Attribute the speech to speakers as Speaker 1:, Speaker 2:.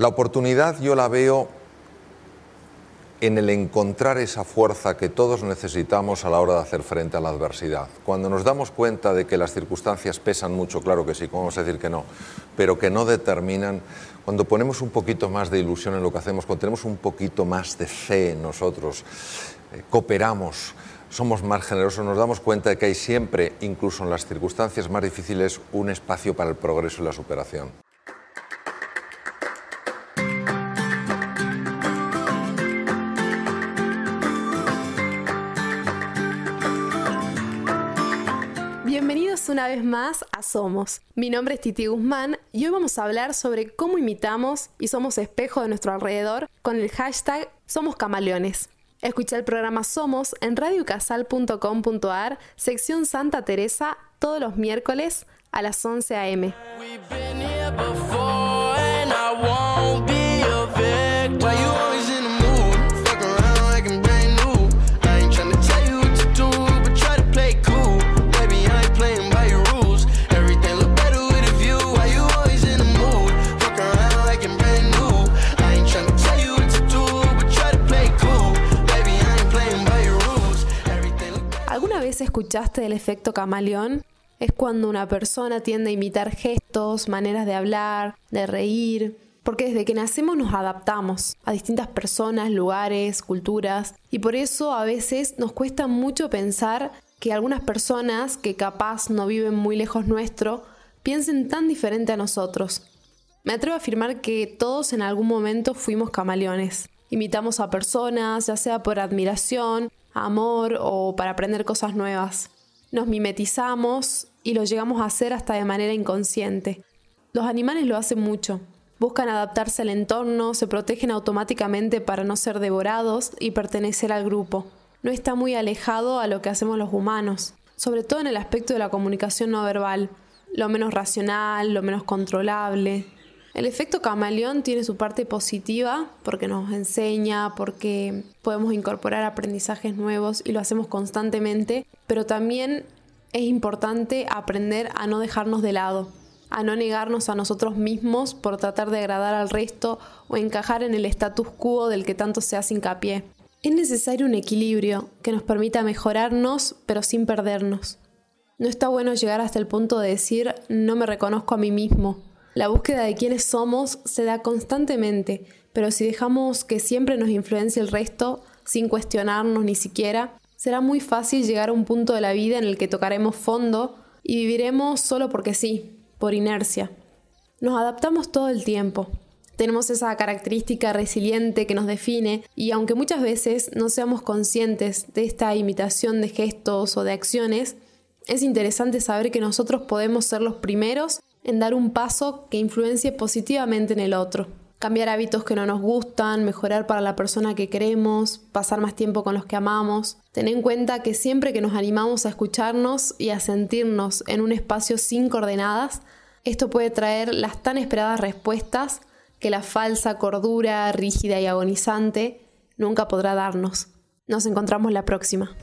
Speaker 1: La oportunidad yo la veo en el encontrar esa fuerza que todos necesitamos a la hora de hacer frente a la adversidad. Cuando nos damos cuenta de que las circunstancias pesan mucho, claro que sí, ¿cómo vamos a decir que no? Pero que no determinan, cuando ponemos un poquito más de ilusión en lo que hacemos, cuando tenemos un poquito más de fe en nosotros, eh, cooperamos, somos más generosos, nos damos cuenta de que hay siempre, incluso en las circunstancias más difíciles, un espacio para el progreso y la superación.
Speaker 2: Una vez más a Somos. Mi nombre es Titi Guzmán y hoy vamos a hablar sobre cómo imitamos y somos espejo de nuestro alrededor con el hashtag Somos Camaleones. Escucha el programa Somos en radiocasal.com.ar, sección Santa Teresa, todos los miércoles a las 11 a.m. escuchaste del efecto camaleón? Es cuando una persona tiende a imitar gestos, maneras de hablar, de reír, porque desde que nacemos nos adaptamos a distintas personas, lugares, culturas, y por eso a veces nos cuesta mucho pensar que algunas personas que capaz no viven muy lejos nuestro piensen tan diferente a nosotros. Me atrevo a afirmar que todos en algún momento fuimos camaleones. Imitamos a personas, ya sea por admiración amor o para aprender cosas nuevas. Nos mimetizamos y lo llegamos a hacer hasta de manera inconsciente. Los animales lo hacen mucho. Buscan adaptarse al entorno, se protegen automáticamente para no ser devorados y pertenecer al grupo. No está muy alejado a lo que hacemos los humanos, sobre todo en el aspecto de la comunicación no verbal, lo menos racional, lo menos controlable, el efecto camaleón tiene su parte positiva porque nos enseña, porque podemos incorporar aprendizajes nuevos y lo hacemos constantemente, pero también es importante aprender a no dejarnos de lado, a no negarnos a nosotros mismos por tratar de agradar al resto o encajar en el status quo del que tanto se hace hincapié. Es necesario un equilibrio que nos permita mejorarnos pero sin perdernos. No está bueno llegar hasta el punto de decir no me reconozco a mí mismo, la búsqueda de quiénes somos se da constantemente, pero si dejamos que siempre nos influencie el resto, sin cuestionarnos ni siquiera, será muy fácil llegar a un punto de la vida en el que tocaremos fondo y viviremos solo porque sí, por inercia. Nos adaptamos todo el tiempo. Tenemos esa característica resiliente que nos define y aunque muchas veces no seamos conscientes de esta imitación de gestos o de acciones, es interesante saber que nosotros podemos ser los primeros en dar un paso que influencie positivamente en el otro. Cambiar hábitos que no nos gustan, mejorar para la persona que queremos, pasar más tiempo con los que amamos. Ten en cuenta que siempre que nos animamos a escucharnos y a sentirnos en un espacio sin coordenadas, esto puede traer las tan esperadas respuestas que la falsa cordura rígida y agonizante nunca podrá darnos. Nos encontramos la próxima.